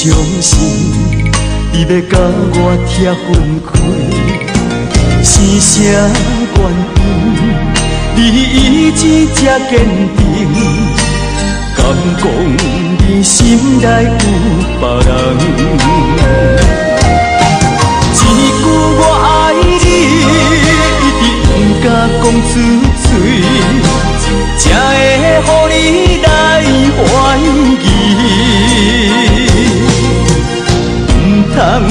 相信，你要甲我拆分开，是啥原因？你一直这坚定，敢讲你心内有别人？一句我爱你。一直不敢讲出嘴，才会乎你来怀疑。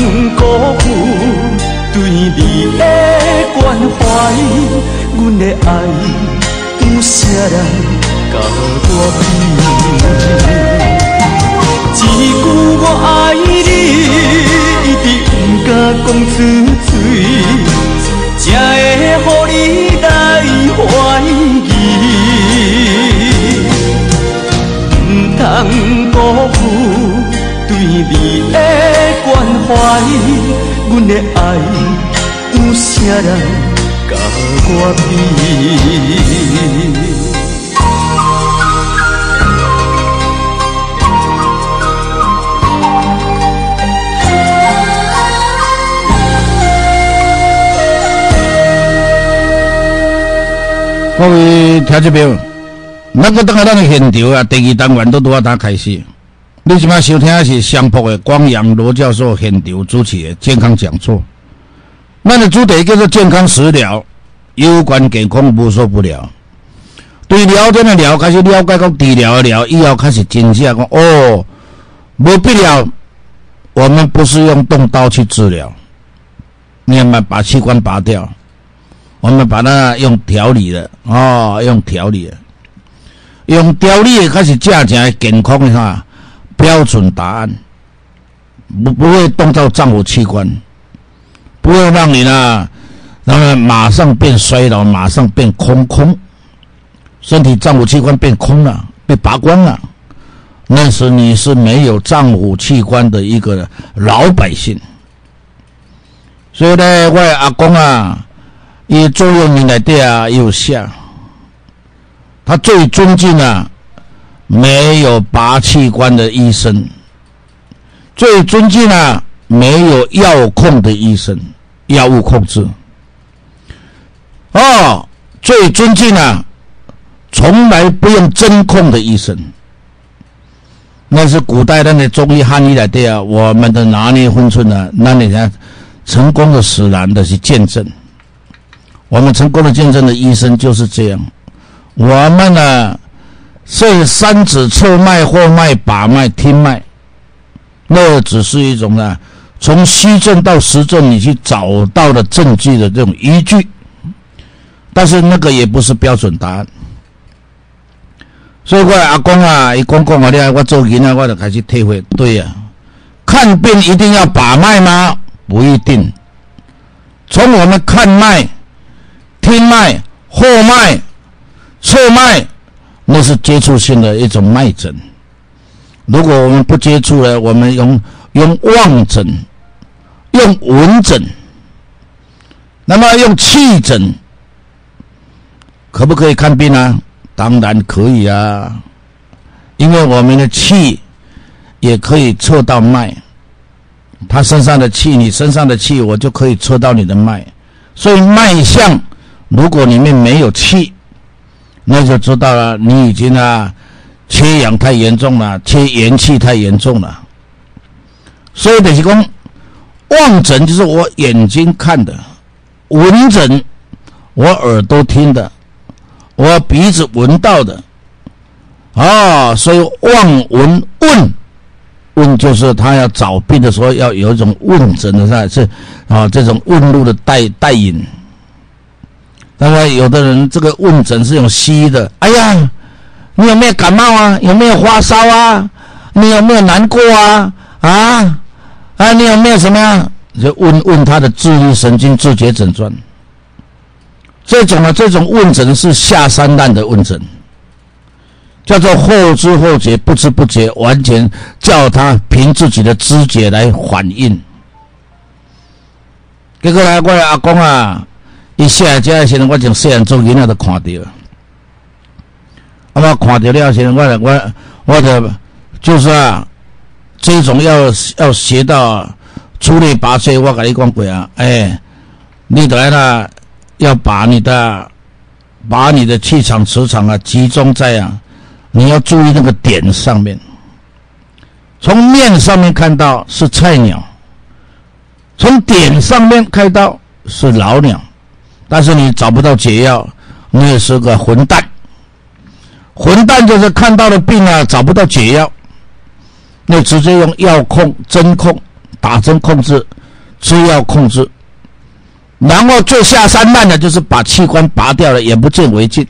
不通辜负对你的关怀，阮的爱有啥人甲我比？一句我爱你，一直不敢讲出嘴。才会乎你来怀疑，不通辜负对你的怀，阮的爱有啥人甲我比？各位听众朋友，咱个等下咱的现场啊，第二单元都拄啊打开始。你即摆收听的是相扑的光阳罗教授现场主持的健康讲座。咱的主题叫做健康食疗，有关健康无所不聊。对聊天的聊开始了解到治疗的疗，以后开始真正讲哦，无必要。我们不是用动刀去治疗，你要么把器官拔掉。我们把它用调理的哦，用调理的，用调理的开始正正健康的哈标准答案，不不会动到脏腑器官，不会让你呢，然后马上变衰老，马上变空空，身体脏腑器官变空了，被拔光了，那时你是没有脏腑器官的一个老百姓。所以呢，我阿公啊。伊座右铭内底啊有写，他最尊敬啊没有拔器官的医生，最尊敬啊没有药控的医生，药物控制。哦，最尊敬啊从来不用针控的医生，那是古代那的中医汉医来的啊，我们的拿捏分寸呢，那你看成功的使然的是见证。我们成功的见证的医生就是这样。我们呢，所以三指测脉、或脉、把脉、听脉，那只是一种呢，从虚症到实症，你去找到的证据的这种依据。但是那个也不是标准答案。所以我阿公啊，一公讲我咧，我做人啊，我就开始体会，对呀，看病一定要把脉吗？不一定。从我们看脉。听脉、后脉、侧脉，那是接触性的一种脉诊。如果我们不接触呢，我们用用望诊、用闻诊，那么用气诊，可不可以看病啊？当然可以啊。因为我们的气也可以测到脉，他身上的气，你身上的气，我就可以测到你的脉。所以脉象，如果里面没有气，那就知道了，你已经啊缺氧太严重了，缺元气太严重了。所以等于讲，望诊就是我眼睛看的，闻诊我耳朵听的，我鼻子闻到的。啊，所以望闻问问就是他要找病的时候要有一种问诊的是是啊，这种问路的带带引。那么，有的人这个问诊是用西医的。哎呀，你有没有感冒啊？有没有发烧啊？你有没有难过啊？啊啊，你有没有什么呀？就问问他的自律神经自觉诊断。这种呢，这种问诊是下三滥的问诊。叫做后知后觉，不知不觉，完全叫他凭自己的知觉来反应。结果来，我阿公啊，一下家的时候，我从细汉做囡仔都看到。那么看到了，现在我我我的就是啊，这种要要学到出类拔萃，我跟你讲过啊，哎，你来了，要把你的把你的气场磁场啊集中在啊。你要注意那个点上面，从面上面看到是菜鸟，从点上面看到是老鸟，但是你找不到解药，你也是个混蛋。混蛋就是看到了病啊，找不到解药，那直接用药控、针控、打针控制、吃药控制，然后最下三滥的就是把器官拔掉了，眼不见为净。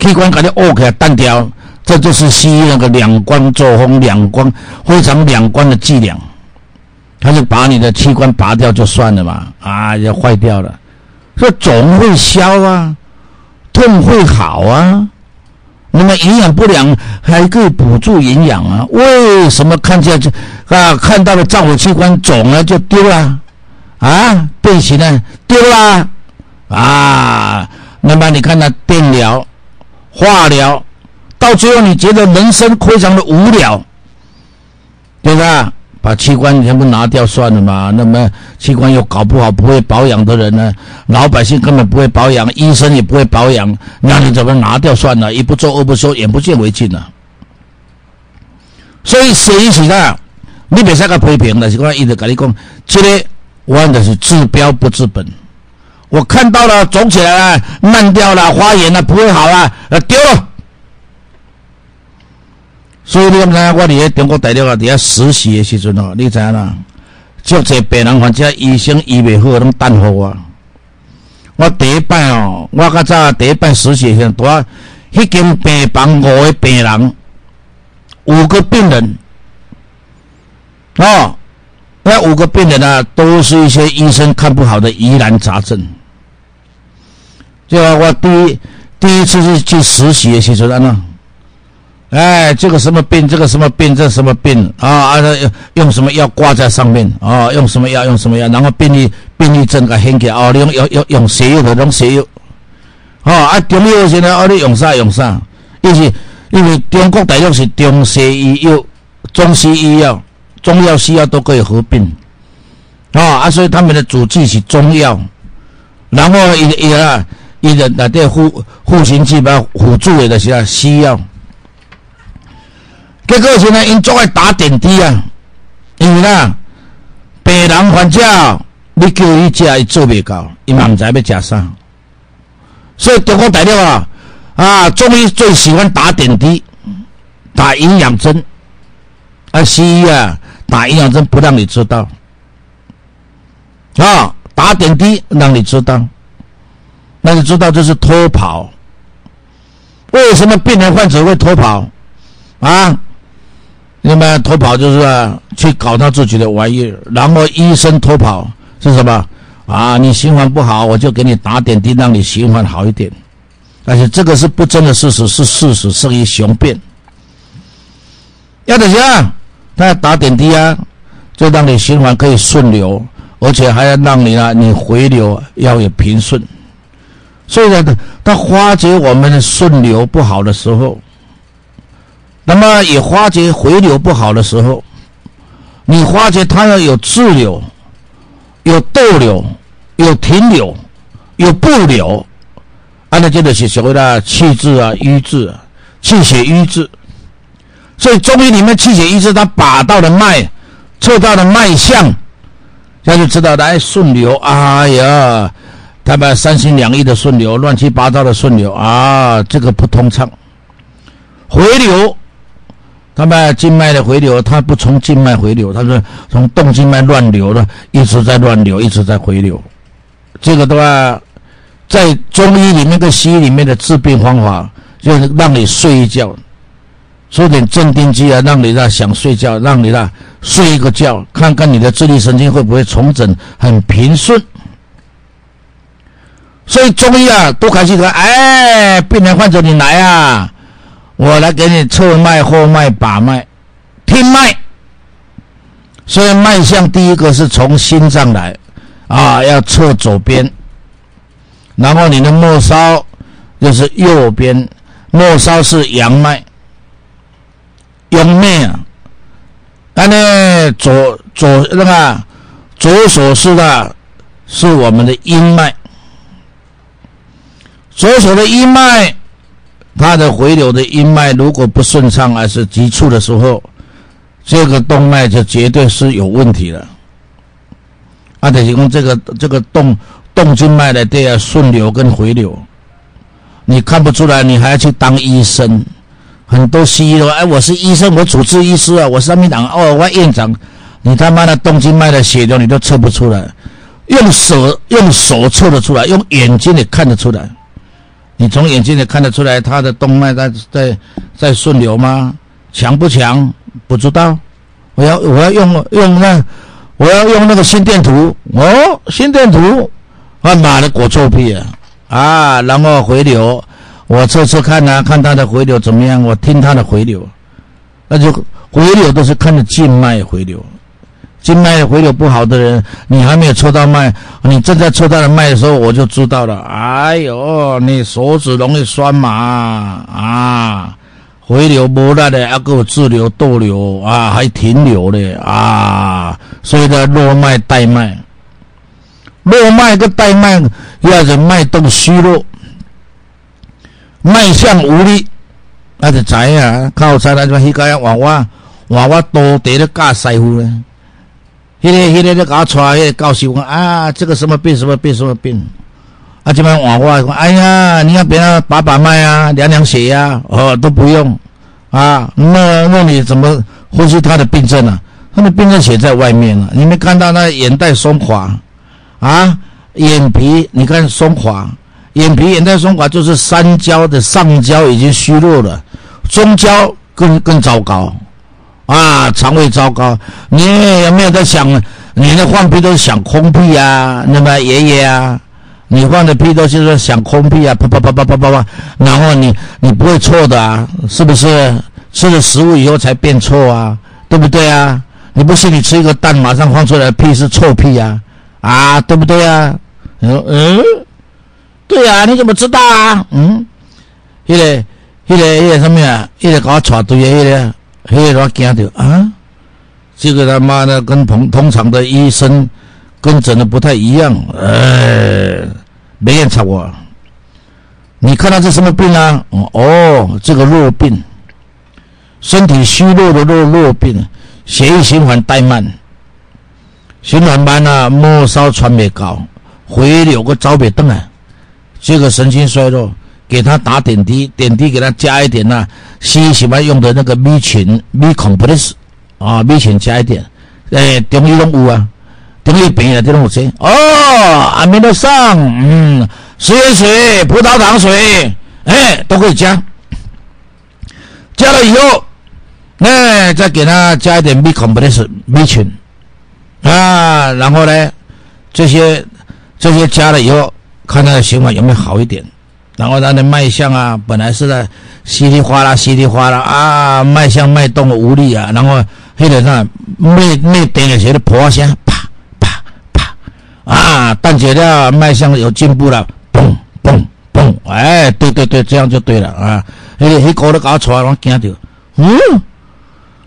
器官感觉 OK 单掉，这就是西医那个两光作风，两光非常两光的伎俩。他就把你的器官拔掉就算了嘛，啊，要坏掉了，说肿会消啊，痛会好啊，那么营养不良还可以补助营养啊？为什么看见这啊看到了脏腑器官肿了就丢了啊？变形了丢了啊？那么你看那电疗。化疗到最后，你觉得人生非常的无聊，对吧？把器官全部拿掉算了嘛。那么器官又搞不好，不会保养的人呢？老百姓根本不会保养，医生也不会保养，那你怎么拿掉算了？一不做二不休，眼不见为净了。所以谁是的？你别使个批评的，是我一直跟你讲，这个我的是治标不治本。我看到了，肿起来了，烂掉了，发炎了，不会好了，呃，丢了。所以你甘知影，我伫咧中国大陆啊，伫遐实习的时阵哦，你知影啦？足侪病人患者医生医未好，拢等候我。我第一摆哦，我较早第一摆实习时，拄啊，迄间病房五个病人，五个病人，哦，那五个病人啊，都是一些医生看不好的疑难杂症。就我第一第一次是去实习的时候呢，哎，这个什么病，这个什么病，这什么病啊？啊，用用什么药挂在上面啊？用什么药？用什么药？然后病历病历证给掀起哦，你用用用用西药的，用西药。哦，啊，中药现在哦，你用啥用啥？因为因为中国大陆是中西医药、中西医药、中药西药都可以合并。啊啊，所以他们的主治是中药，然后一一啊。伊的内底护护行器把辅助的就是啊西药，结果现在因做爱打点滴啊，因为啦，病人患者你叫伊食伊做袂到，伊嘛毋知要食啥，所以中国大陆啊啊中医最喜欢打点滴，打营养针，啊西医啊打营养针不让你知道，啊打点滴让你知道。那你知道这是偷跑？为什么病人患者会偷跑？啊？那么偷跑就是啊，去搞他自己的玩意儿，然后医生偷跑是什么？啊，你循环不好，我就给你打点滴，让你循环好一点。但是这个是不争的事实，是事实胜于雄辩。要怎样？他要打点滴啊，就让你循环可以顺流，而且还要让你啊，你回流要有平顺。所以呢，他发觉我们的顺流不好的时候，那么也发觉回流不好的时候，你发觉它要有滞留、有逗留、有停留、有不流，啊，那就是所谓的气滞啊、瘀滞、气血瘀滞。所以中医里面气血瘀滞，它把到的脉、测到的脉象，这就知道来顺流。哎呀，他把三心两意的顺流，乱七八糟的顺流啊，这个不通畅。回流。他们静脉的回流，它不从静脉回流，它是从动静脉乱流的，一直在乱流，一直在回流。这个的话，在中医里面跟西医里面的治病方法，就是让你睡一觉，说点镇定剂啊，让你那想睡觉，让你那睡一个觉，看看你的自律神经会不会重整很平顺。所以中医啊，多开心的，哎，病人患者你来啊。我来给你测脉、后脉、把脉、听脉。所以脉象第一个是从心脏来，啊，要测左边。然后你的末梢就是右边，末梢是阳脉，阳脉啊。那呢，左左那个左手是的，是我们的阴脉，左手的阴脉。它的回流的阴脉如果不顺畅还是急促的时候，这个动脉就绝对是有问题了。啊，得提供这个这个动动静脉的这样顺流跟回流，你看不出来，你还要去当医生。很多西医说：“哎，我是医生，我主治医师啊，我是上面长哦，我院长。”你他妈的动静脉的血流你都测不出来，用手用手测得出来，用眼睛也看得出来。你从眼睛里看得出来，他的动脉在在在顺流吗？强不强？不知道。我要我要用用那，我要用那个心电图。哦，心电图，啊妈的，果臭屁啊！啊，然后回流，我测测看啊，看他的回流怎么样？我听他的回流，那就回流都是看着静脉回流。静脉回流不好的人，你还没有抽到脉，你正在抽他的脉的时候，我就知道了。哎呦，你手指容易酸麻啊，回流不来的，要给我滞留逗留啊，还停留的啊，所以呢，络脉带脉，络脉跟带脉，要是脉动虚弱，脉象无力，那就知啊，靠在那就迄个娃娃娃娃多得了假师傅呢。迄个、迄个，你搞出来，迄个教授讲啊，这个什么病、什么病、什么病，啊，这边往过来，哎呀，你要别人把把脉啊，量量血压，哦，都不用，啊，那那你怎么分析他的病症呢？他的病症写在外面了，你没看到那眼袋松垮，啊，眼皮你看松垮，眼皮眼袋松垮就是三焦的上焦已经虚弱了，中焦更更糟糕。啊，肠胃糟糕，你有没有在想？你的放屁都是想空屁啊？那么爷爷啊，你放的屁都是想空屁啊？啪啪啪啪啪啪啪，然后你你不会错的啊？是不是？吃了食物以后才变臭啊？对不对啊？你不信？你吃一个蛋，马上放出来的屁是臭屁啊？啊，对不对啊？嗯嗯，对啊，你怎么知道啊？嗯，一个一个一个什么呀？一个搞错对的那个。嘿，我惊到啊！这个他妈的跟通通常的医生跟诊的不太一样，哎，没人查我。你看到这什么病啊？哦，这个弱病，身体虚弱的弱弱病，血液循环怠慢，循环慢啊，末梢传不高，回流个早别动啊，这个神经衰弱。给他打点滴，点滴给他加一点呐，西医喜欢用的那个 B 群 B complex 啊，B 群加一点，哎，中医都有啊，中医病人这种有些哦，阿弥陀上，嗯，食盐水、葡萄糖水，哎，都可以加，加了以后，哎，再给他加一点 B complex B 群。啊，然后呢，这些这些加了以后，看他的循环有没有好一点。然后他的脉象啊，本来是在稀里哗啦、稀里哗啦啊，脉象脉动无力啊，然后黑脸上脉脉点了些的破声，啪啪啪啊，但觉得脉象有进步了，嘣嘣嘣，哎，对对对，这样就对了啊，黑黑搞都搞出来，我惊到，嗯，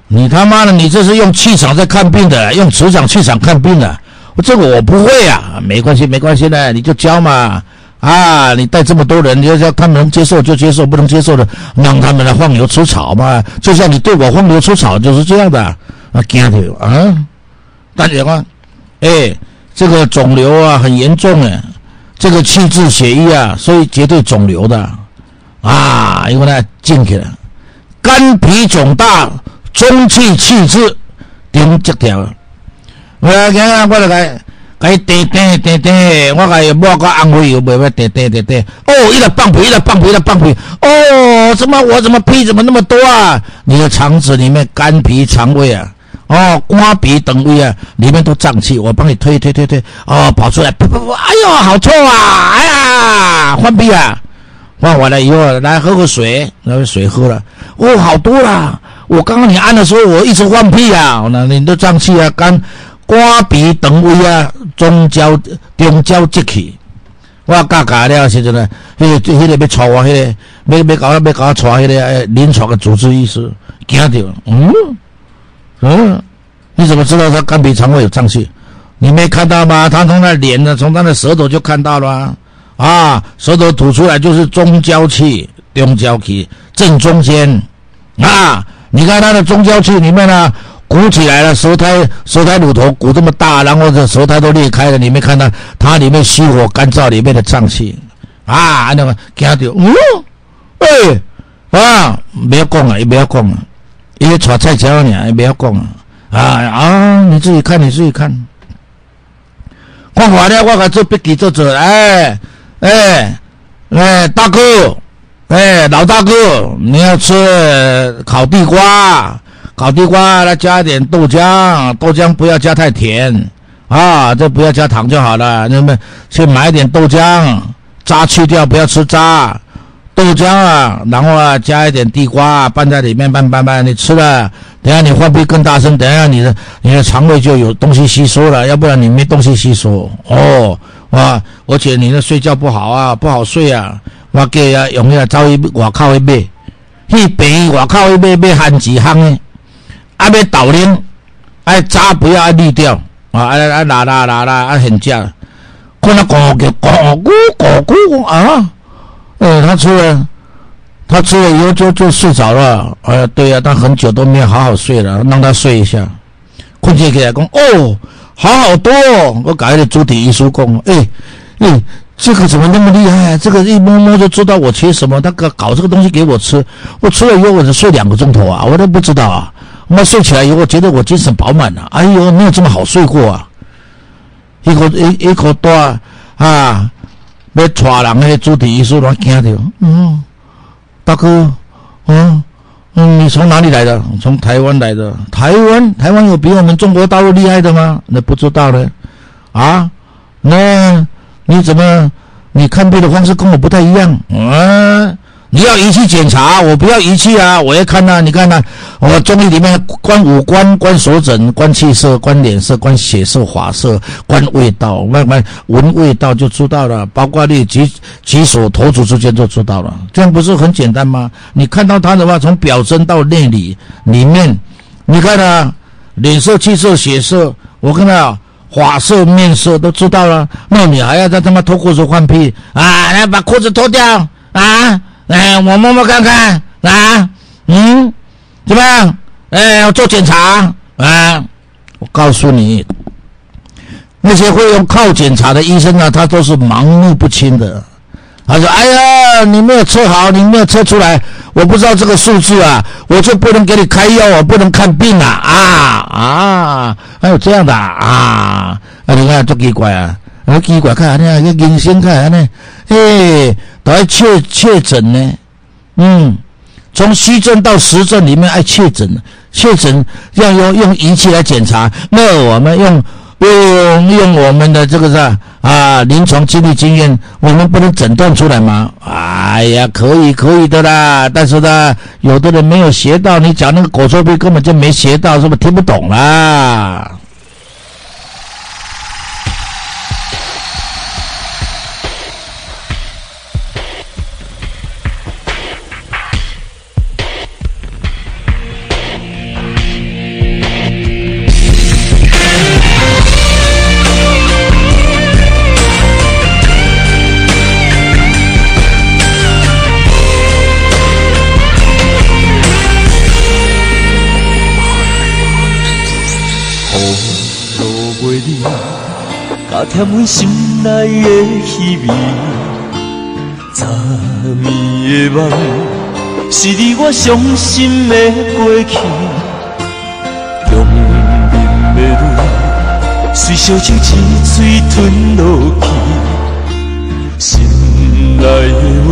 你他妈的，你这是用气场在看病的，用磁场气场看病的。我这个我不会啊，没关系，没关系的，你就教嘛。啊，你带这么多人，你要叫他们能接受就接受，不能接受的让他们来放牛吃草嘛。就像你对我放牛吃草就是这样的啊，惊的啊！大姐啊，哎，这个肿瘤啊很严重哎，这个气滞血瘀啊，所以绝对肿瘤的啊，因为呢进去了，肝脾肿大，中气气滞，顶这条。我来看，我来看。该点点点点，我该莫个安慰又袂袂点点点点。哦，一直放屁，一直放屁，一直放屁。哦，怎么我怎么屁怎么那么多啊？你的肠子里面肝脾肠胃啊，哦，瓜皮等胃啊，里面都胀气。我帮你推推推推，哦，跑出来，不不不，哎呦，好臭啊！哎呀，换屁啊！换完了以后，来喝口水，那个水喝了，哦，好多啦。我刚刚你按的时候，我一直换屁啊，那你都胀气啊，肝。肝脾肠胃啊，中焦中焦积气，我教教了时阵呢，迄个迄个要带我，迄个要要搞要搞我带迄个临床的主治医师，惊着，嗯嗯，你怎么知道他肝脾肠胃有胀气？你没看到吗？他从那脸呢，从他的舌头就看到了啊，舌头吐出来就是中焦气、中焦气正中间啊，你看他的中焦气里面呢。鼓起来了，舌苔舌苔乳头鼓这么大，然后这舌苔都裂开了，你没看到它里面虚火干燥里面的脏器啊？那个惊到，嗯，哎啊，不要讲了，也不要讲了，因为炒菜椒呢，也不要讲了啊啊！你自己看，你自己看。看完了，我给做笔记做做，哎哎哎，大哥，哎老大哥，你要吃烤地瓜。烤地瓜，来加一点豆浆，豆浆不要加太甜啊，这不要加糖就好了。那么去买点豆浆，渣去掉，不要吃渣。豆浆啊，然后啊，加一点地瓜拌在里面，拌拌拌，你吃了，等下你换屁更大声，等下你的你的肠胃就有东西吸收了，要不然你没东西吸收哦。哇，而且你的睡觉不好啊，不好睡啊。我给啊，用那找一外口去买，去病外口去买买番薯香的。啊，要倒拎，啊渣不要滤掉啊！啊啊拉拉拉拉啊，很犟，看他咕咕咕咕咕啊！哎，他吃了，他吃了以后就就睡着了。哎呀，对呀，他很久都没有好好睡了，让他睡一下。困起来讲哦，好好多哦！我改的主体医书讲，哎哎，这个怎么那么厉害啊？这个一摸摸就知道我缺什么，他搞搞这个东西给我吃，我吃了以后我就睡两个钟头啊，我都不知道啊。我睡起来以后，觉得我精神饱满了。哎呦，没有这么好睡过啊！一口一一口多啊，要抓人的主题医师都惊掉。嗯，大哥，嗯嗯，你从哪里来的？从台湾来的。台湾，台湾有比我们中国大陆厉害的吗？那不知道呢。啊，那你怎么你看病的方式跟我不太一样？嗯。你要仪器检查，我不要仪器啊！我要看呐，你看呐，我中医里面观五官、观手诊、观气色、观脸色、观血色、发色、观味道，慢慢闻味道就知道了。包括你脊脊手头足之间就知道了，这样不是很简单吗？你看到他的话，从表征到内里里面，你看啊，脸色、气色、血色，我看到啊发色、面色都知道了。那你还要在他妈脱裤子换屁啊？来把裤子脱掉啊！哎，我摸摸看看啊，嗯，怎么样？哎，要做检查啊！我告诉你，那些会用靠检查的医生啊，他都是盲目不清的。他说：“哎呀，你没有测好，你没有测出来，我不知道这个数字啊，我就不能给你开药，我不能看病啊！啊啊，还有这样的啊？啊，你看多奇怪啊！啊，奇怪，看下呢，个人生看下呢，嘿。”来确确诊呢，嗯，从虚症到实症里面爱确诊，确诊要用用仪器来检查，那我们用用用我们的这个是啊临床经历经验，我们不能诊断出来吗？哎呀，可以可以的啦，但是呢，有的人没有学到，你讲那个狗臭病根本就没学到，是不是听不懂啦？甲填满心内的虚味。昨暝的梦，是你我伤心的过去。中年的泪，随烧酒一嘴吞落去。心内的话，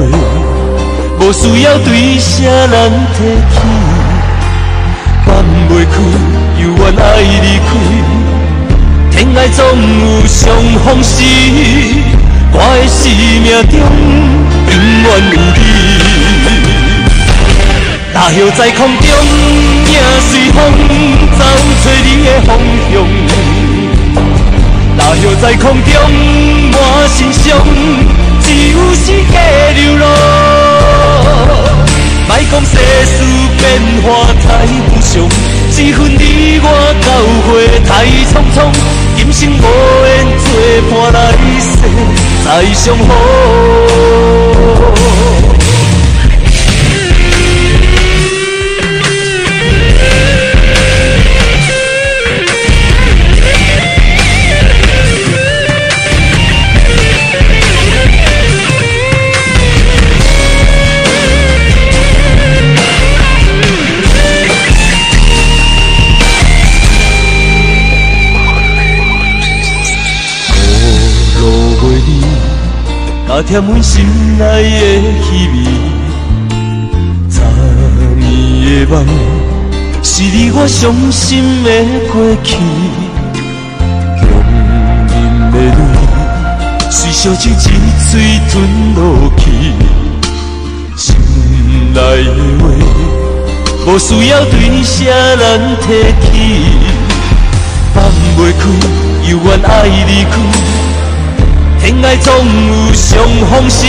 无需要对谁人提起，放袂开，犹原爱离开。天涯总有相逢时，我的生命中。永远有你，大叶在空中，影随风走找你的方向。大叶在空中，满心伤，只有世界流浪。莫讲世事变化太无常，这份你我交会太匆匆，今生无缘作伴来世。再相逢。也填满心内的气味。昨暝的梦，是你我伤心的过去。强忍的泪，随烧酒一嘴吞落去。心内的话，无需要对谁人提起。放袂开，犹原爱离开。恋爱总有相逢时，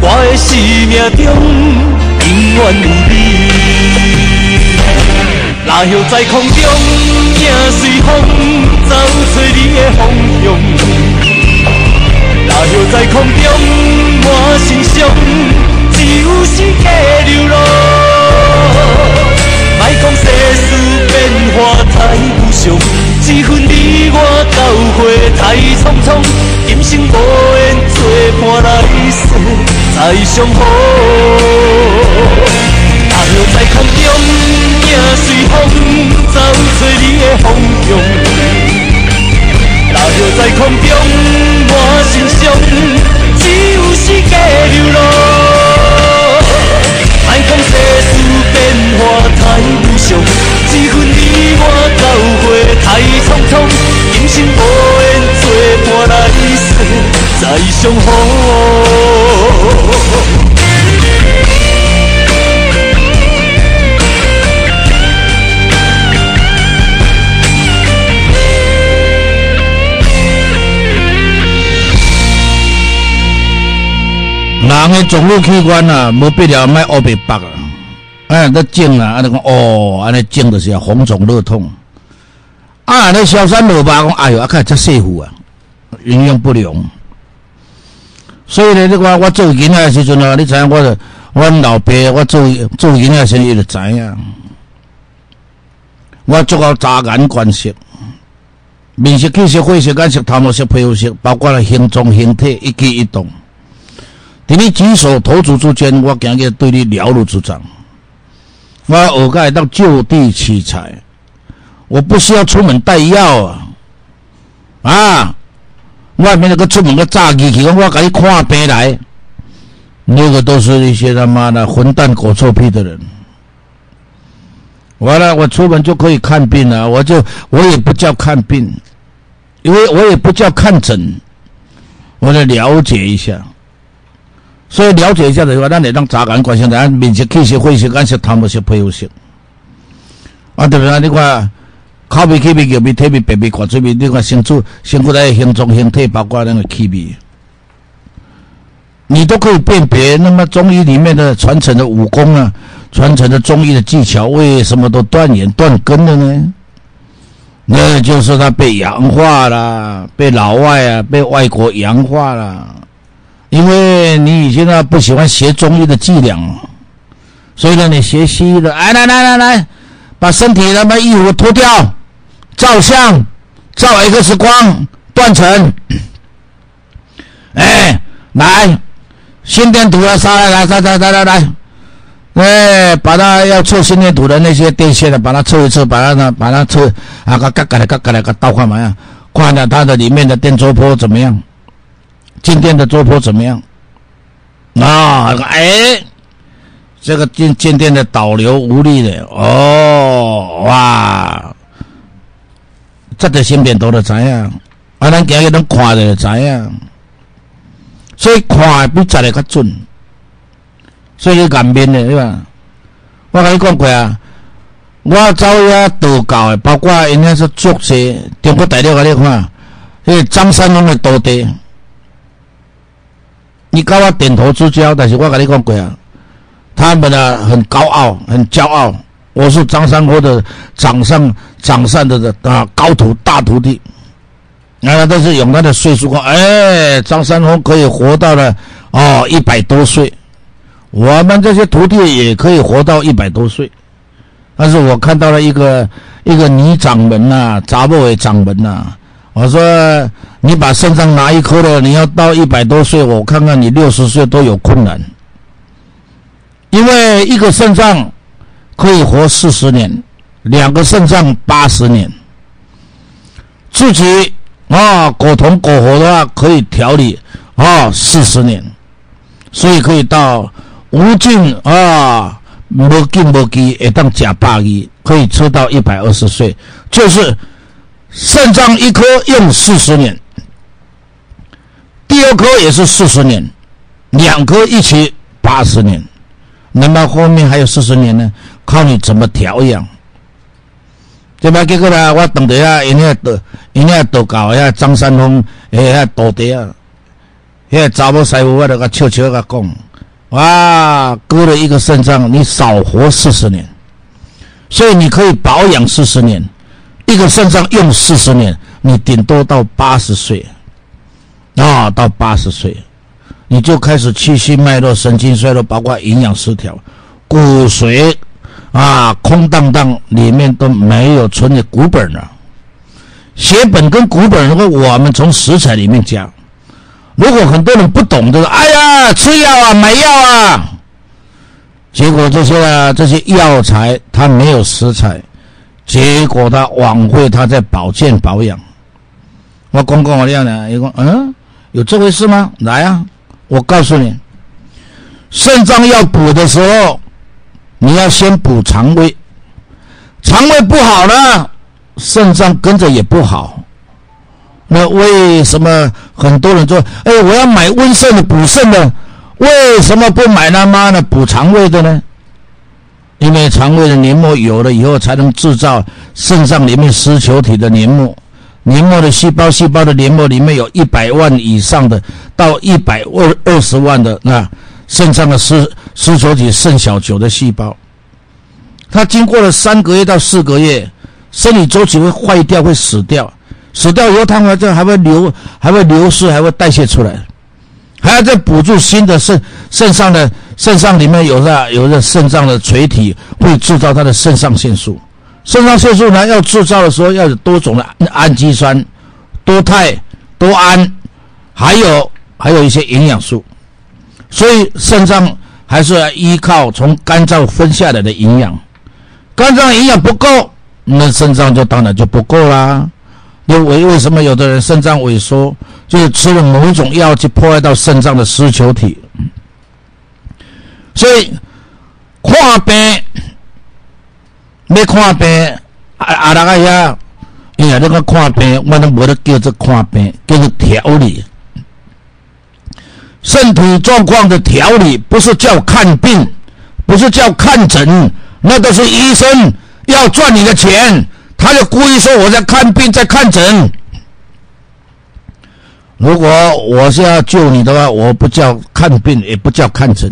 我的生命中永远有你。那叶在空中，影随风走找你的方向。那叶在空中，满心伤，只有世界流浪。莫讲世事变化太无常。这份你我交会太匆匆，今生无缘作伴来世再相逢。大叶在空中，影随风走找你的方向。大叶在空中，满心伤，只有世界流浪。莫讲世事变化匆匆，今生无缘作伴来世再相逢。人的总路器官啊，无必要买乌白白啊。哎，那种啊，安尼讲哦，安尼种就是红肿热痛。啊，那小三老爸讲，哎呦，啊，看这媳妇啊，营养不良。所以呢，你看我做囡仔时阵啊，你知影我，我老爸我做做囡仔时，伊就知影。我做到杂眼关系，面色、气色、血色、眼色、头毛色、皮肤色，包括了形状、形体、一举一动，在你举手投足之间，我今日对你了如指掌。我耳盖到就地取材，我不需要出门带药啊！啊，外面那个出门个炸鸡，去我给你看病来，那个都是一些他妈的混蛋狗臭屁的人。完了，我出门就可以看病了，我就我也不叫看病，因为我也不叫看诊，我来了解一下。所以了解一下的话，那得让杂感关心咱面色、气色、血色、眼色、头毛色、皮肤色。啊，对不对？你看，口鼻、气鼻、脚鼻、体鼻、白鼻、看嘴鼻，你看身躯、身躯的形状、形体，包括那个气味，你都可以辨别。那么中医里面的传承的武功啊，传承的中医的技巧，为什么都断言断根了呢？那就是他被洋化了，被老外啊，被外国洋化了。因为你以前呢不喜欢学中医的伎俩，所以呢你学西医的，哎来来来来，把身体他妈衣服脱掉，照相、照 X 光、断层。哎，来，心电图啊，上来，来，来，来，来，来，来，哎，把它要测心电图的那些电线的，把它测一测，把它呢，把它测啊，个嘎嘎的，嘎嘎的，个倒换嘛呀，看看它的里面的电周波怎么样，静电的周波怎么样？啊，哎，这个静静电的导流无力的，哦，哇，这个芯片多的知影，啊，咱今日能看的知影。所以看比查的较准，所以眼面的对吧？我跟你讲过啊，我走遐道教的，包括因遐是足些中国大陆个你看，迄张三丰的徒弟，你跟我点头之交，但是我跟你讲过啊，他们呢很高傲，很骄傲，我是张三丰的掌上掌上的的啊高徒大徒弟。那都是用他的岁数讲，哎，张三丰可以活到了哦一百多岁，我们这些徒弟也可以活到一百多岁。但是我看到了一个一个女掌门呐，杂不为掌门呐，我说你把肾脏拿一颗了，你要到一百多岁，我看看你六十岁都有困难，因为一个肾脏可以活四十年，两个肾脏八十年，自己。啊，果同果活的话可以调理啊四十年，所以可以到无尽啊，无尽无极，也当假八亿，可以吃到一百二十岁，就是肾脏一颗用四十年，第二颗也是四十年，两颗一起八十年，那么后面还有四十年呢？靠你怎么调养？对吧？结果呢，我等着啊，因遐道，因遐道教遐张三丰，诶，遐徒弟啊，遐查某师傅，我就甲悄悄甲讲，哇，割了一个肾脏，你少活四十年，所以你可以保养四十年，一个肾脏用四十年，你顶多到八十岁，啊，到八十岁，你就开始气虚脉络、神经衰弱，包括营养失调、骨髓。啊，空荡荡，里面都没有存的股本了。血本跟股本，如果我们从食材里面讲，如果很多人不懂，就说：“哎呀，吃药啊，买药啊。”结果这些啊，这些药材它没有食材，结果它枉费它在保健保养。我公公我这样的，一个嗯，有这回事吗？来啊，我告诉你，肾脏要补的时候。你要先补肠胃，肠胃不好呢，肾脏跟着也不好。那为什么很多人说：“哎，我要买温肾的、补肾的，为什么不买他妈的补肠胃的呢？”因为肠胃的黏膜有了以后，才能制造肾脏里面丝球体的黏膜。黏膜的细胞，细胞的黏膜里面有一百万以上的，到一百二二十万的那。肾脏的丝丝球体肾小球的细胞，它经过了三个月到四个月，生理周期会坏掉，会死掉。死掉以后，它还在还会流，还会流失，还会代谢出来，还要再补助新的肾肾上的肾上里面有的有的肾脏的垂体会制造它的肾上腺素。肾上腺素呢，要制造的时候要有多种的氨基酸、多肽、多胺，还有还有一些营养素。所以肾脏还是要依靠从肝脏分下来的营养，肝脏营养不够，那肾脏就当然就不够啦。因为为什么有的人肾脏萎缩，就是吃了某种药去破坏到肾脏的丝球体。所以看病，没看病，啊啊那个呀，因为那个看病，我都没得叫做看病，叫做调理。身体状况的调理不是叫看病，不是叫看诊，那都是医生要赚你的钱，他就故意说我在看病，在看诊。如果我是要救你的话，我不叫看病，也不叫看诊，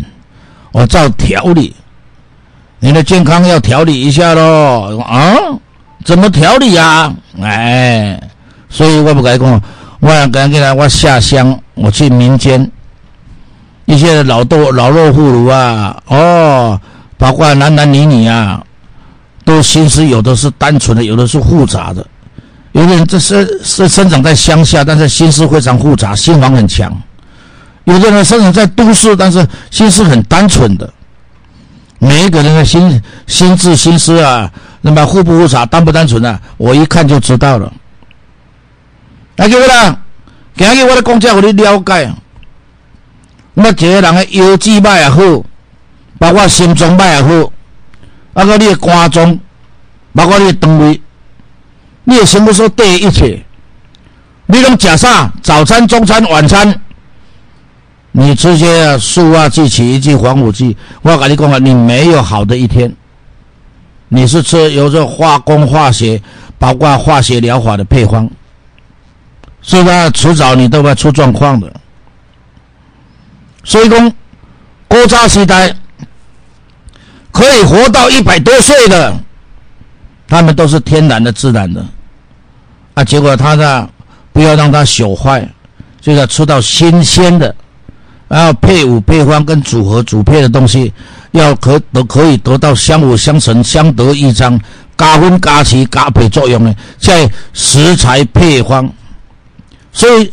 我叫调理。你的健康要调理一下喽，啊？怎么调理呀？哎，所以我不该讲，我敢跟他，我下乡，我去民间。一些老豆老弱妇孺啊，哦，包括男男女女啊，都心思有的是单纯的，有的是复杂的。有的人这是是生长在乡下，但是心思非常复杂，心房很强；有的人生长在都市，但是心思很单纯的。每一个人的心心智、心思啊，那么复不复杂、单不单纯啊，我一看就知道了。来，给我啦，今日我的讲者，互你了解。那么一个人的腰子脉也好，包括心脏脉也好，啊个你的肝脏，包括你的肠胃。你也生活说第一切，你拢食啥？早餐、中餐、晚餐，你直接塑化剂、起一剂、防腐剂，我跟你讲啊，你没有好的一天。你是吃有这化工、化学，包括化学疗法的配方，是吧？迟早你都会出状况的。所以讲，古早时代可以活到一百多岁的。他们都是天然的、自然的，啊，结果他呢，不要让它朽坏，就要吃到新鲜的，然后配伍配方跟组合组配的东西，要可都可以得到相辅相成、相得益彰、加分加齐、加倍作用的，在食材配方，所以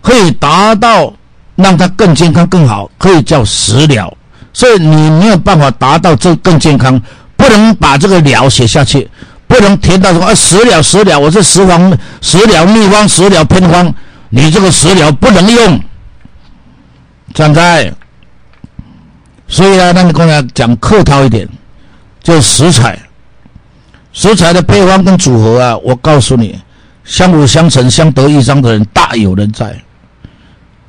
可以达到让它更健康、更好，可以叫食疗。所以你没有办法达到这更健康，不能把这个疗写下去。不能填到什么食疗食疗，我是食方食疗秘方食疗偏方，你这个食疗不能用。现在，所以呢，那你跟他讲客套一点，就食材，食材的配方跟组合啊，我告诉你，相辅相成、相得益彰的人大有人在。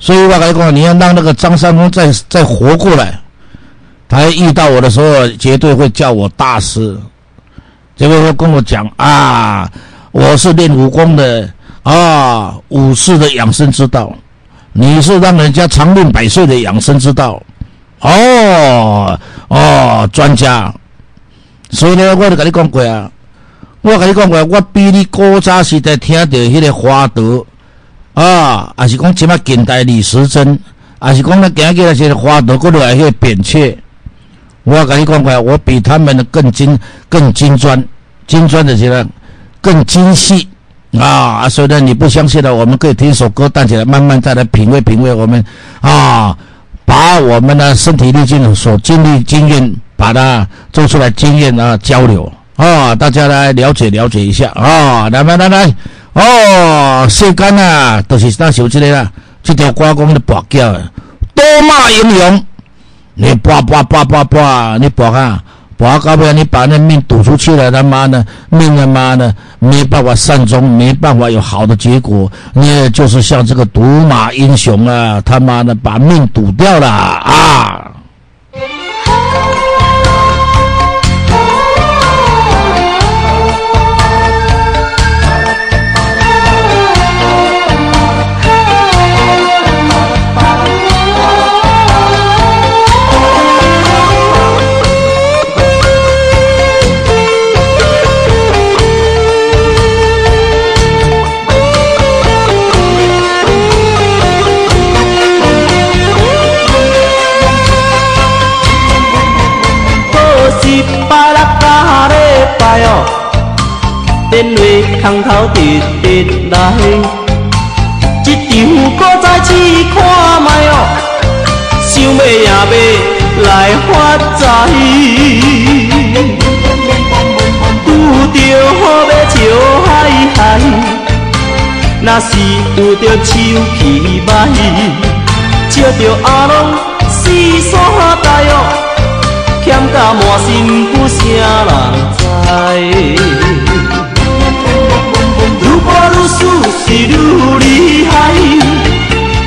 所以我跟你讲，你要让那个张三丰再再活过来，他遇到我的时候，绝对会叫我大师。结果他跟我讲啊，我是练武功的啊，武士的养生之道，你是让人家长命百岁的养生之道，哦哦，专家，所以呢，我就跟你讲过啊，我跟你讲过，我比你古早时代听到迄个花朵啊，还是讲即马近代李时珍，还是讲那今日那些花朵过来迄个扁鹊。我跟你讲过，我比他们的更精、更精专、精专的些呢，更精细啊！所以呢，你不相信的，我们可以听一首歌，弹起来，慢慢再来品味品味。我们啊，把我们的身体力行所经历经验，把它做出来经验啊交流啊，大家来了解了解一下啊！来来来来，哦，世间啊，都是那小这个啦，这条瓜公的白叫，多骂英雄。你拔拔拔拔拔，你拔啊，拔搞不了，你把那命赌出去了，他妈的，命他妈的没办法善终，没办法有好的结果，你就是像这个赌马英雄啊，他妈的把命赌掉了啊！电话空头直直来，一场搁再试看卖哦，想要也要来发财。遇着好要笑嗨嗨，若是遇着手气歹，笑着阿龙四山大哦，欠甲满身不啥人知。愈歌愈输是愈厉害，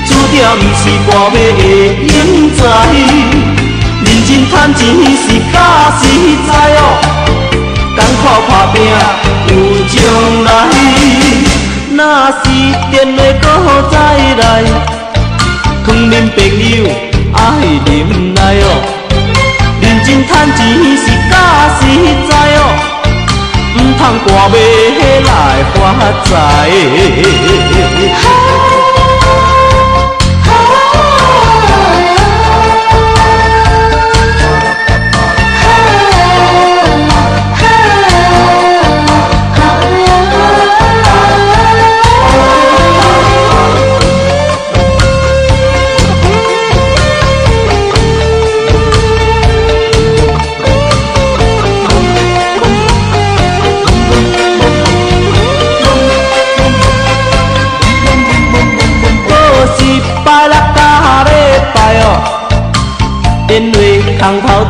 注定不是歌迷的英才。认真赚钱是假实在哦，艰苦打拼有将来。若是电话搁再来，劝恁朋友爱忍耐哦。认真赚钱是假实在哦。唔通挂马来发财。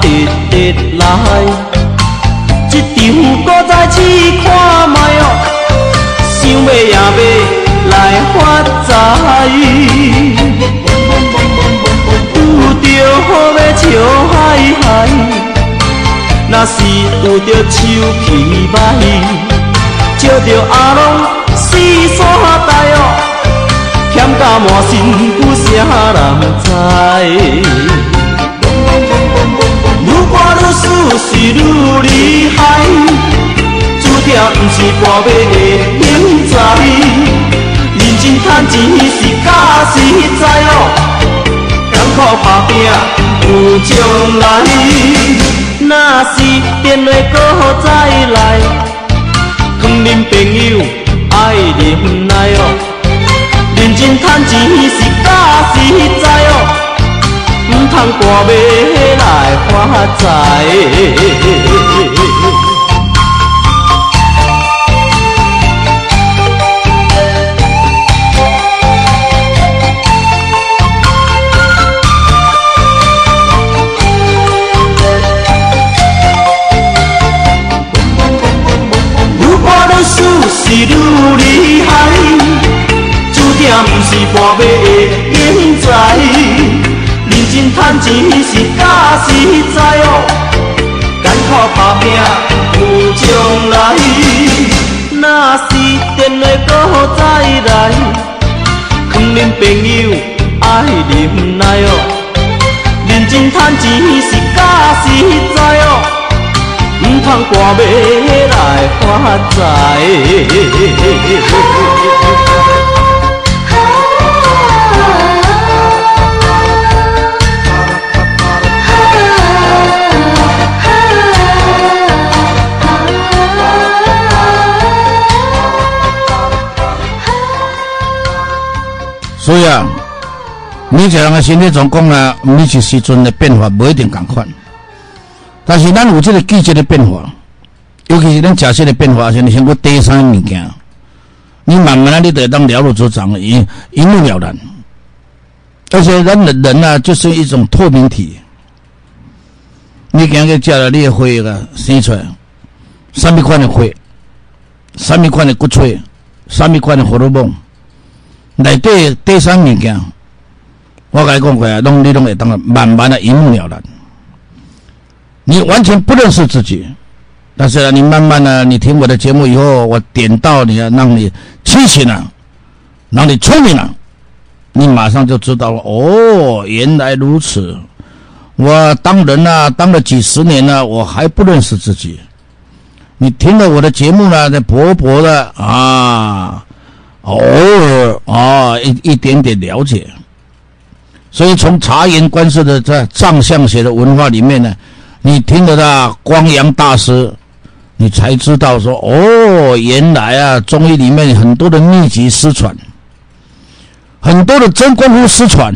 得来，一场搁再试看卖哦，想要也要来发财。拄着好要笑嗨嗨，若是拄着手气歹，笑着阿龙四散呆哦，欠甲满身有啥人知？愈看愈输是愈厉害，注定不是半辈的英才。认真赚钱是假实在哦，艰苦打拼有将来。若是电话搁再来，劝恁朋友爱忍耐哦。认真赚钱是假实在。通挂尾来发财。愈看愈输是愈厉害，注定不是半辈的英才。认真赚钱是假实在哦，艰苦打拼有将来。若是电话搁再来，劝恁朋友爱忍耐哦。认真赚钱是假实在哦，唔通挂尾来发财。对啊，每一个人的身体状况啊，每一时阵的变化不一定共款。但是咱有这个季节的变化，尤其是咱食食的变化，像你先过第三物件，你慢慢啊，你得当了如指掌，一一目了然。而且人的人啊，就是一种透明体。你今日食了你的血个生出来，什么款的血，什么款的骨髓，什么款的荷尔蒙。内底第三物件，我甲你讲过啊，拢你拢会当慢慢的一目了然。你完全不认识自己，但是呢，你慢慢的，你听我的节目以后，我点到你啊，让你清醒了，让你聪明了，你马上就知道了。哦，原来如此。我当人啊，当了几十年了，我还不认识自己。你听了我的节目呢，在薄薄的啊。偶尔啊，一一点点了解，所以从察言观色的在藏象学的文化里面呢，你听得到光阳大师，你才知道说哦，原来啊，中医里面很多的秘籍失传，很多的真功夫失传，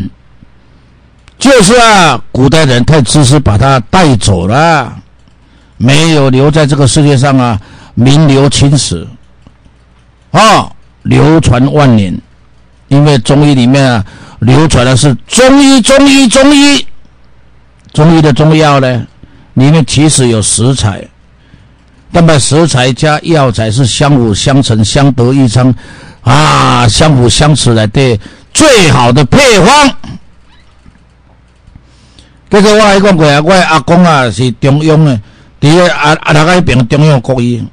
就是啊，古代人太自私，把它带走了，没有留在这个世界上啊，名留青史。啊。流传万年，因为中医里面啊，流传的是中医，中医，中医，中医的中药呢，里面其实有食材，但把食材加药材是相辅相成、相得益彰啊，相辅相成来的最好的配方。这个我还讲过啊，我阿公啊是中庸的，伫个阿阿那个边中央国医，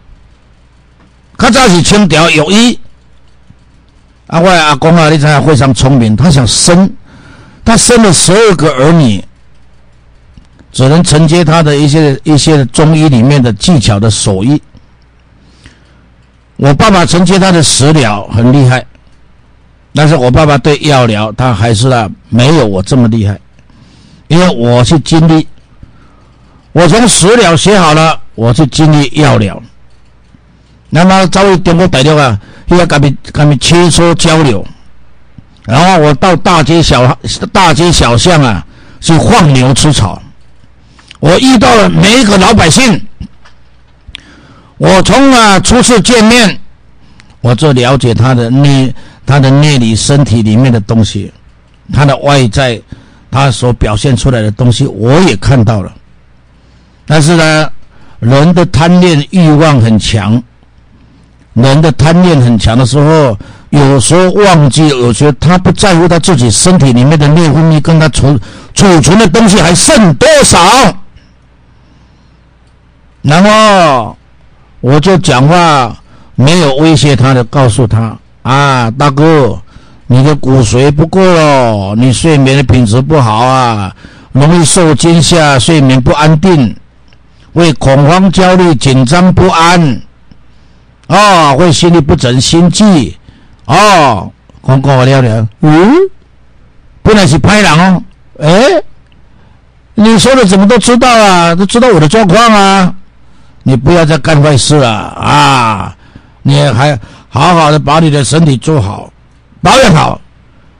较早是清朝药医。啊，我阿公啊，你知影非常聪明，他想生，他生了十二个儿女，只能承接他的一些一些中医里面的技巧的手艺。我爸爸承接他的食疗很厉害，但是我爸爸对药疗他还是啊没有我这么厉害，因为我是经历，我从食疗学好了，我是经历药疗，那么稍微点我打电要跟你跟你切磋交流，然后我到大街小大街小巷啊，去放牛吃草。我遇到了每一个老百姓，我从啊初次见面，我就了解他的内他的内里身体里面的东西，他的外在他所表现出来的东西，我也看到了。但是呢，人的贪恋欲望很强，人的贪念很强的时候，有时候忘记，有时候他不在乎他自己身体里面的内分泌跟他储储存的东西还剩多少。然后我就讲话没有威胁他的，告诉他啊，大哥，你的骨髓不够了，你睡眠的品质不好啊，容易受惊吓，睡眠不安定，会恐慌、焦虑、紧张不安，啊，会心里不整、心悸，哦，跟我聊聊，嗯，本来是拍人哦，哎，你说的怎么都知道啊？都知道我的状况啊？你不要再干坏事了啊！你还好好的把你的身体做好，保养好。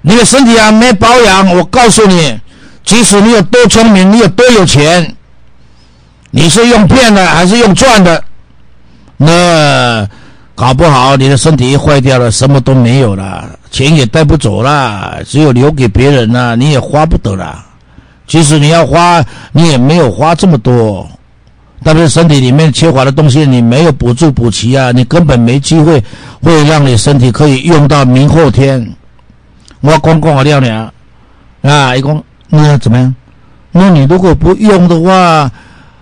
你的身体啊没保养，我告诉你，即使你有多聪明，你有多有钱，你是用骗的还是用赚的？那搞不好你的身体坏掉了，什么都没有了，钱也带不走了，只有留给别人了，你也花不得了。即使你要花，你也没有花这么多。但是身体里面缺乏的东西，你没有补助补齐啊，你根本没机会会让你身体可以用到明后天。我公公我料你啊，一共那怎么样？那你如果不用的话，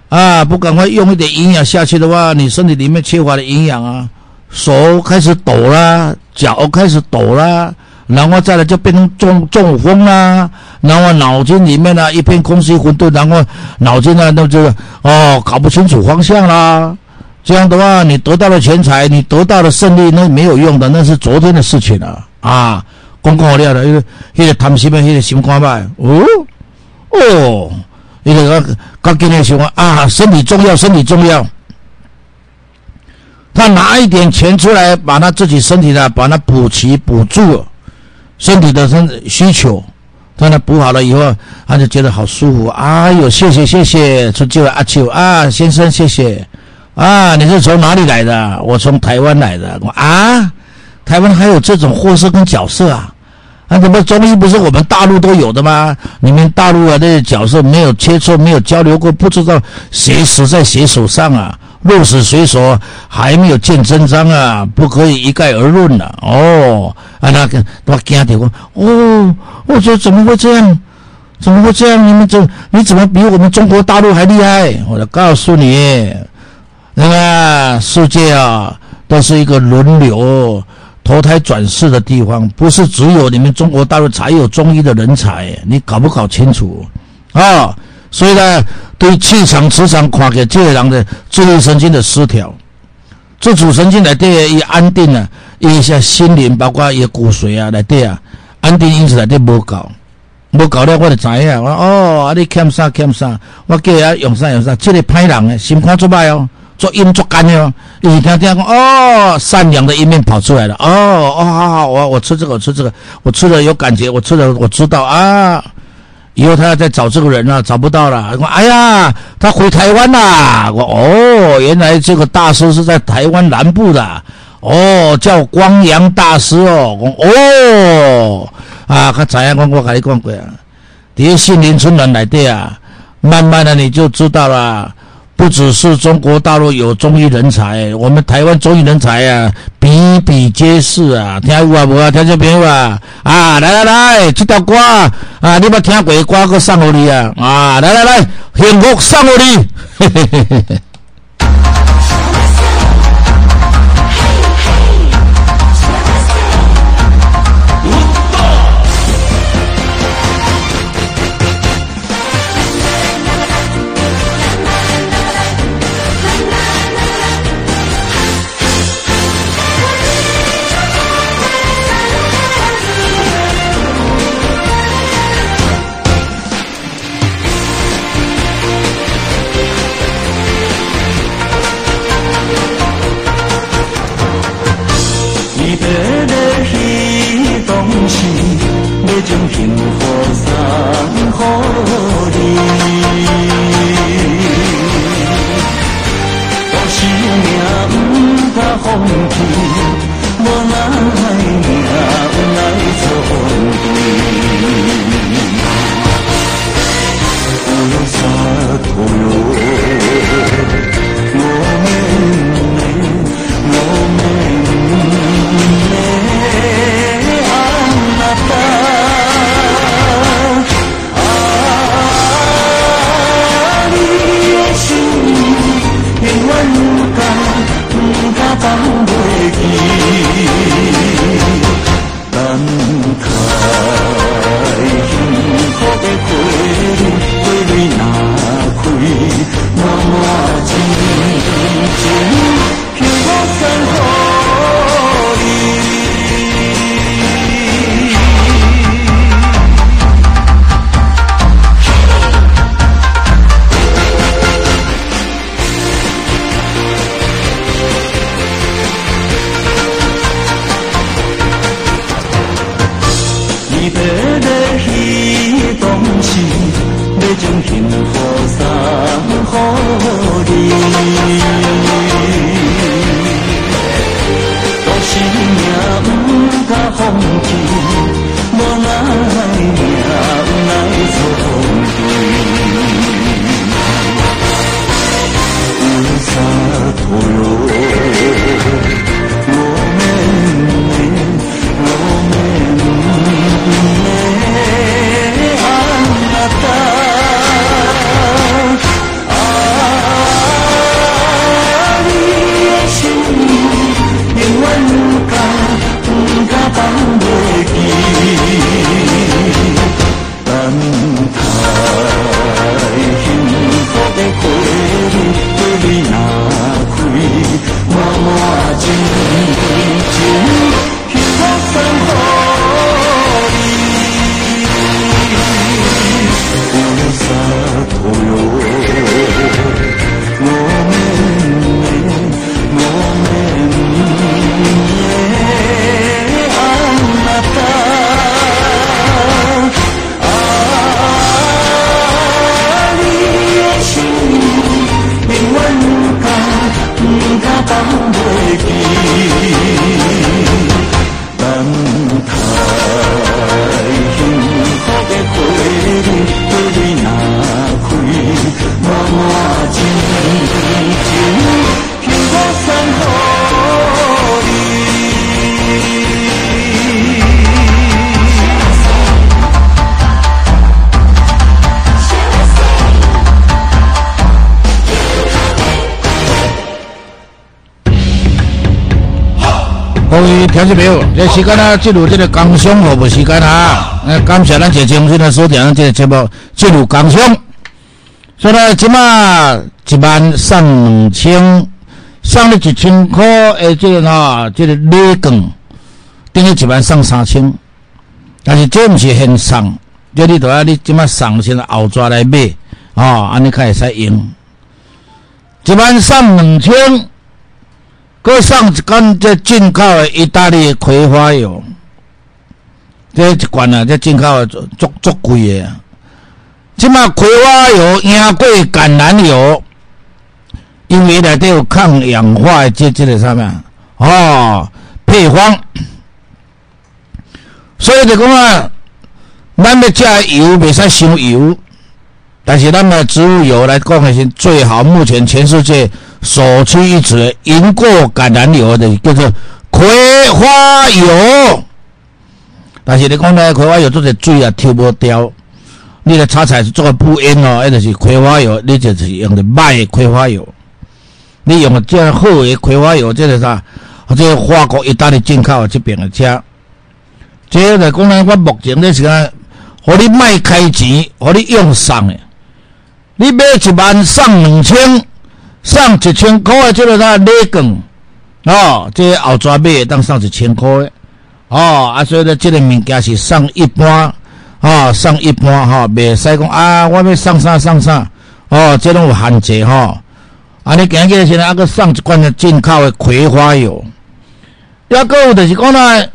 啊，不赶快用一点营养下去的话，你身体里面缺乏的营养啊，手开始抖啦，脚开始抖啦。然后再来就变成中中风啦，然后脑筋里面呢一片空虚混沌，然后脑筋呢那这个哦搞不清楚方向啦。这样的话，你得到了钱财，你得到了胜利，那没有用的，那是昨天的事情了啊！公公好料的，因为那个贪心的那个心肝吧，哦哦，那个刚跟你说啊，身体重要，身体重要。他拿一点钱出来，把他自己身体的把它补齐补住。身体的身需求，当他补好了以后，他就觉得好舒服。哎呦，谢谢谢谢，出救了阿秋啊，先生谢谢啊，你是从哪里来的？我从台湾来的。我啊，台湾还有这种货色跟角色啊？啊，怎么中医不是我们大陆都有的吗？你们大陆啊，这些角色没有切磋，没有交流过，不知道谁死在谁手上啊？鹿死谁手还没有见真章啊，不可以一概而论了。哦，啊，那个我惊掉我，哦，我说怎么会这样？怎么会这样？你们怎你怎么比我们中国大陆还厉害？我就告诉你，那个世界啊，都是一个轮流投胎转世的地方，不是只有你们中国大陆才有中医的人才，你搞不搞清楚啊？所以呢，对气场、磁场看给这个人的自律神经的失调，自主神经来对伊安定啊，一下心灵包括伊骨髓啊来对啊，安定因子来对无搞，无搞了我就知影，我哦，啊你欠啥欠啥，我叫伊用啥用啥，这个歹人的，心肝作歹哦，做阴做干的哦，伊听听讲哦，善良的一面跑出来了，哦哦好好，我我吃这个我吃这个，我吃了有感觉，我吃了我知道啊。以后他要再找这个人了，找不到了。我哎呀，他回台湾啦！我哦，原来这个大师是在台湾南部的，哦，叫光阳大师哦。我哦，啊，他怎样讲？我跟你讲过啊，这些心灵村人来的啊，慢慢的你就知道了。不只是中国大陆有中医人才，我们台湾中医人才啊，比比皆是啊！听有啊无啊？听这朋友啊！啊，来来来，这条歌啊，你把听鬼歌，我送给你啊！啊，来来来，幸福送给你！嘿嘿嘿嘿。听众朋友，这时间啊，进入这个工商服务时间啊，呃，感谢咱这重新来收听这个节目，进入工商。所以呢，即马一万送两千，送了一千块，诶，这个哈，这个礼券，等于一万送三千，但是这毋是现送，这里都要你即马送先后抓来买，啊，安尼才会使用。一万送两千。搁上一罐这进口的意大利葵花油，这一罐啊，这进口的足足足贵的。即马葵花油赢过橄榄油，因为内底有抗氧化的这这个啥物啊哦，配方。所以就讲啊，咱要食油袂使伤油，但是咱的植物油来讲的是最好，目前全世界。首屈一指，赢过橄榄油的叫做葵花油。但是你讲呢，葵花油做者水啊，抽不掉。你的炒菜是做不烟哦，那就是葵花油，你就是用的卖葵花油。你用的这样好的葵花油，这个啥？或者法国、意大利进口这边的车。这个讲呢，我目前这时间，和你卖开钱，和你用上的，你买一万送两千。送一千块的这个啥礼券哦，这后抓买当送一千块的哦，啊，所以呢，这个物件是送一般哦，送一般哈，袂使讲啊，我要送啥送啥哦，这种有限制哈。啊，你今日现在啊个送一罐进口的葵花油，抑个有就是讲呢，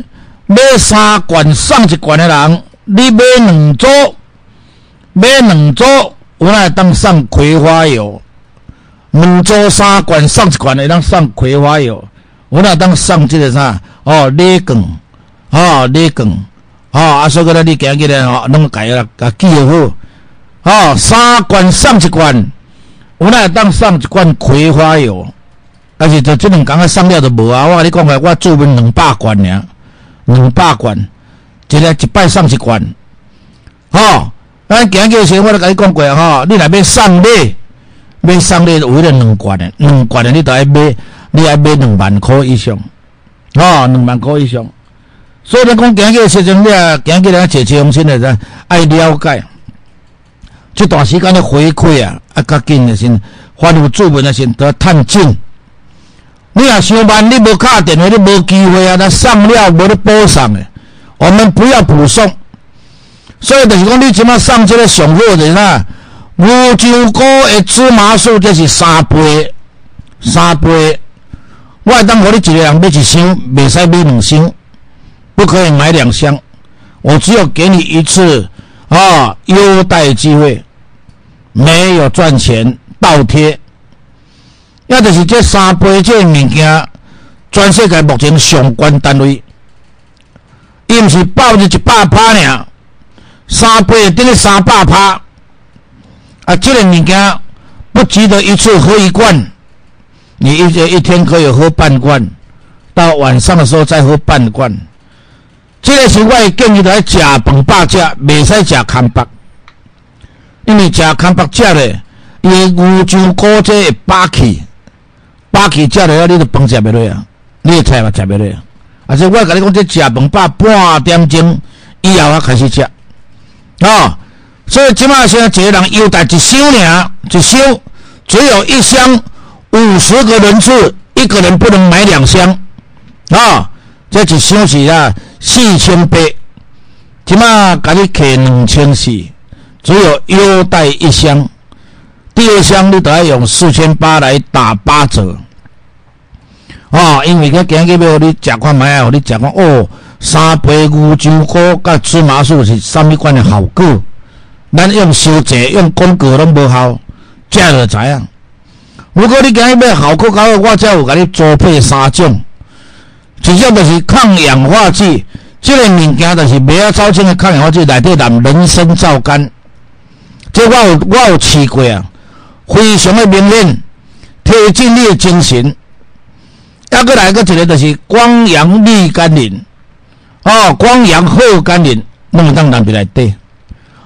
买三罐送一罐的人，你买两组，买两组，有来当送葵花油。两组三罐送一罐，会当送葵花油，我那当送这个啥？哦，礼券，哦，礼券，哦，啊，所以讲你今日咧吼，拢改了，甲记好，哦，三罐送一罐，我那当送一罐葵花油，但是就这两工啊送了就无啊，我你讲个，我做文两百罐尔，两百罐，一日一摆送一罐，哦，咱今日时我都甲你讲过吼，你内面送礼。买送你为了两罐的，两罐的你都要买，你爱买两万块以上，哦，两万块以上。所以你讲，今日时阵你啊，今日咱坐车用心的爱了解，这段时间的回馈啊，啊，较紧的先，发布作文的先得探进。你啊，上班你无卡电话，你无机会啊，那送了无得补送的，我们不要补送。所以就是讲，你即马送这个上好的啦。五洲菇的芝麻素就是三杯，三杯。我当我你一个人买一箱，袂使买两箱，不可以买两箱。我只有给你一次啊优待机会，没有赚钱倒贴。也就是这三杯这物件，全世界目前上关单位，伊毋是报入一百趴尔，三杯等于三百趴。啊，这个物件不值得一次喝一罐，你一一天可以喝半罐，到晚上的时候再喝半罐。这个是我建议来食饭饱食，袂使食空白，因为食空白食咧，伊牛肠骨这会饱气。饱气食落啊，你著饭食袂落啊，你的菜嘛食袂落啊。而且我甲你讲，这食饭饱半点钟以后啊开始食，哦。所以即马现在一个人优待一箱尔，一箱只有一箱五十个人次，一个人不能买两箱，啊，这一箱是啊四千八，即马甲你摕两千四，只有优待一箱。第二箱你都要用四千八来打八折，哦，因为佮今日要你食看卖啊，你食看哦，三杯牛筋骨甲芝麻素是啥物款的好果，咱用烧制用广告拢无效，食就知影。如果你今日要效果搞，我才有甲你组配三种，一种就是抗氧化剂，这个物件就是买啊早清的抗氧化剂内底含人参皂苷，这我有我有试过啊。非常的明显，提振你的精神。再过来个一个就是光阳绿甘霖，哦，光阳好甘霖，弄当南边来底。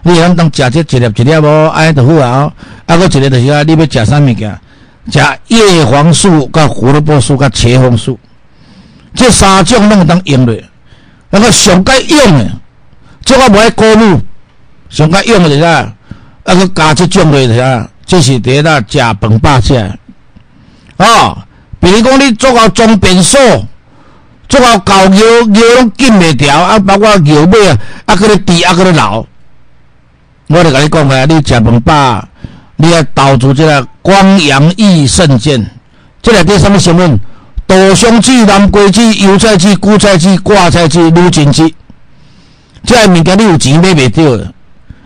你通当食这一粒一粒无，安就好啊。啊，个一个就是啊，你要食啥物件？食叶黄素、甲胡萝卜素、甲茄红素，这三种弄当用的。那个上该用的，这我无爱过路，上该用的是啥？那个加这种的是啥？这是伫那食饭饱食，哦，比如讲你做到装便所，做到搞牛牛拢禁袂调，啊，包括牛尾啊，啊，搁咧低，啊，搁咧老。我就甲你讲啊，你食饭饱，你要投资这个光阳益肾健，这个叫什么成分？豆香子、南瓜子、油菜籽、韭菜籽、挂菜籽、卤金籽，这物件你有钱买袂着。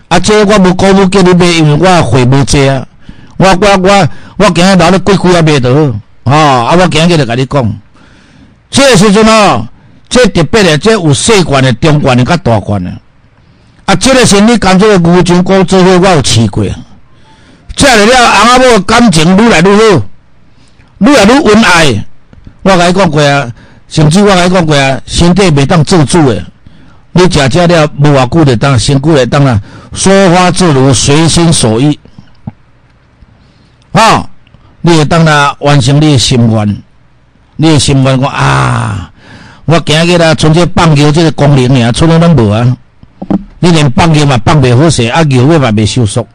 啊，这我无讲要叫你买，因为我货无济啊。我我我我今日留咧几几啊买到，吼啊！我今日就甲你讲，这时阵哦，这特别的，这有细罐的、中罐的、甲大罐的。啊，这个是你讲这个牛筋骨做伙，我有试过。吃了了，翁仔某感情愈来愈好，愈来愈恩爱。我甲你讲过啊，甚至我甲你讲过啊，身体袂当做主的。你食食了无偌久就当，身躯来当啊，说话自如，随心所欲。啊，你会当啦完成你的心愿，你的心愿讲啊，我今日啦，从这放牛这个功能尔，从来拢无啊。你连放牛嘛放袂好势，啊牛尾嘛袂收缩，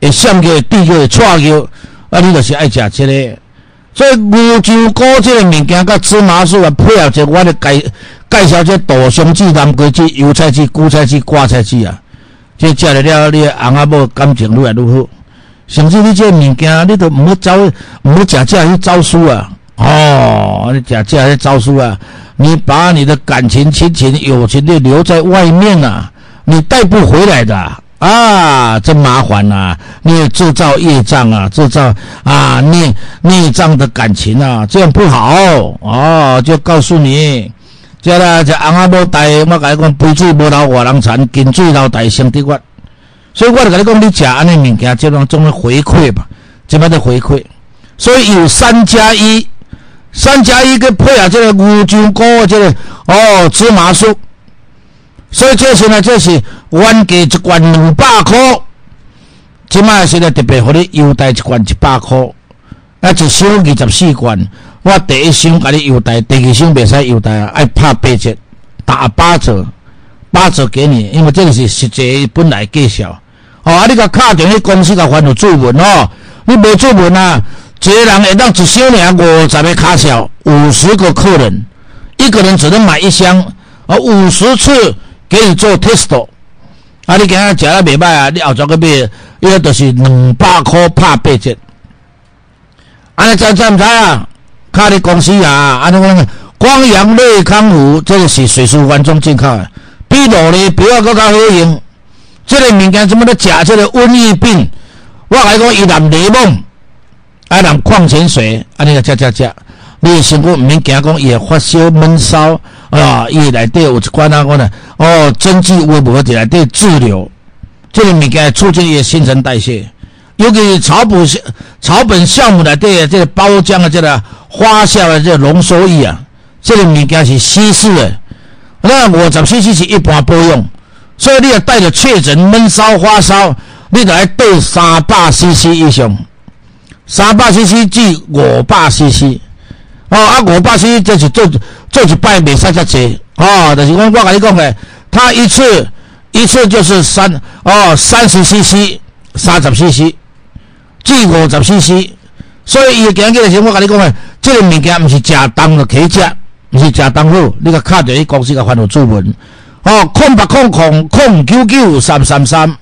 会闪叫会低叫会错叫，啊你就是爱食这个。所以牛筋骨这个物件，甲芝麻素啊配合者，我咧介介绍这大香子、南瓜子、油菜籽、韭菜籽、挂菜籽啊，这食了了，你翁仔某感情愈来愈好。甚至你这物件，你都毋好招，毋要食这些招数啊！哦，你食这些招数啊！你把你的感情、亲情、友情的留在外面啊，你带不回来的啊！真麻烦呐！你制造业障啊，制造啊孽孽障的感情啊，这样不好哦！就告诉你，这啦，这翁仔某带，我甲你讲，杯水无流外人田，金水流大生得月。所以我就跟你讲，你食安尼物件，这种种的回馈吧，怎么的回馈？所以有三加一，三加一个配合这个牛筋骨这个哦芝麻素，所以这是呢，这是原价一罐两百块，即卖现在特别给你优待一罐一百块，啊，一箱二十四罐，我第一箱给你优待，第二箱袂使优待啊，爱拍八折，打八折。八折给你，因为这个是实际本来介绍。哦，啊，你甲卡电去公司甲发有注文哦，你无注文啊，一个人会当一箱尔五十个卡销，五十个客人，一个人只能买一箱，啊，五十次给你做 test。啊，你今日食了袂歹啊，你后早个买，伊个就是两百块拍八折。安尼知知毋知啊？卡伫公司啊，安尼讲，光阳瑞康福，这个是水素环中进口的。比落咧，比我更加好用。这个物件怎么咧？食这个瘟疫病，我来讲伊含柠檬，啊，人矿泉水，安尼个食食食，你身躯毋免惊讲伊会发烧闷烧啊，伊内底有一款啊，讲呢，哦，针剂有无伫内底滞留，这个物件促进伊的新陈代谢。尤其是草本草本项目内底的这个包浆的这个发酵的这个浓缩液啊，这个物件是稀释的。那五十 CC 是一般保养，所以你要带着确诊闷烧发烧，你就要倒三百 CC 以上。三百 CC 至五百 CC，哦啊五百 c 这是做做一摆袂使遮济，哦，就是讲我甲你讲诶，他一次一次就是三哦三十 CC，三十 CC 至五十 CC，所以伊今日时我甲你讲的，这个物件毋是食当就可以食，毋是食当好，你甲敲着伊公司甲发号注文，哦空八空空空九九三三三，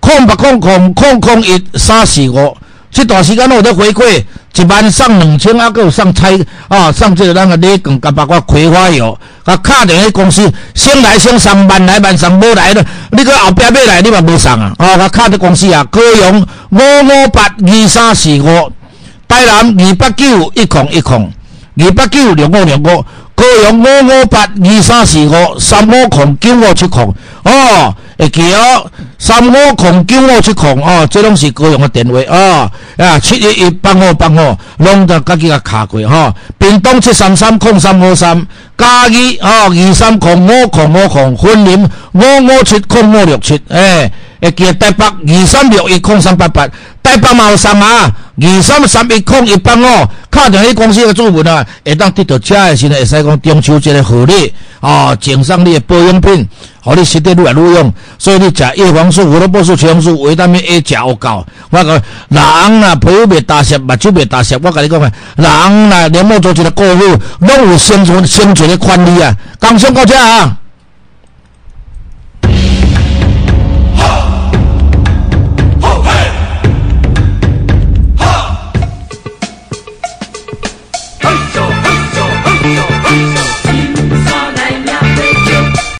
空八空空空空一三四五。这段时间我在回馈，一万送两千，啊，有送菜啊，送这个咱个礼券，甲包括葵花油，甲卡电迄公司先来先送，万来万送，无来了，你个后壁要来，你嘛无送啊！哦，甲卡的公司啊，高雄五五八二三四五，台南二八九一空一空，二八九六五六五，高雄五五八二三四五，三五空九五七空，哦。会记哦，三五空九五七空哦，这拢是高雄的电话哦。啊，七一一八五八五，拢得家己个卡过吼。屏东七三三空三五三，嘉义哦二三空五空五空，分林五五七空五六七，诶，会记台北二三六一空三八八，台北嘛有三啊，二三三一空一八五，敲电去公司个主文啊，会当得到车的时阵会使讲中秋节的福利哦，减上你的保养品。互你身体愈来愈用，所以你食叶黄素、胡萝卜素、茄红素、维他命 A 食有够。我讲人啊，皮肤袂打湿，目睭袂打湿。我跟你讲啊，人啊，连某做一个过户，拢有生存生存的权利啊。刚上到这啊。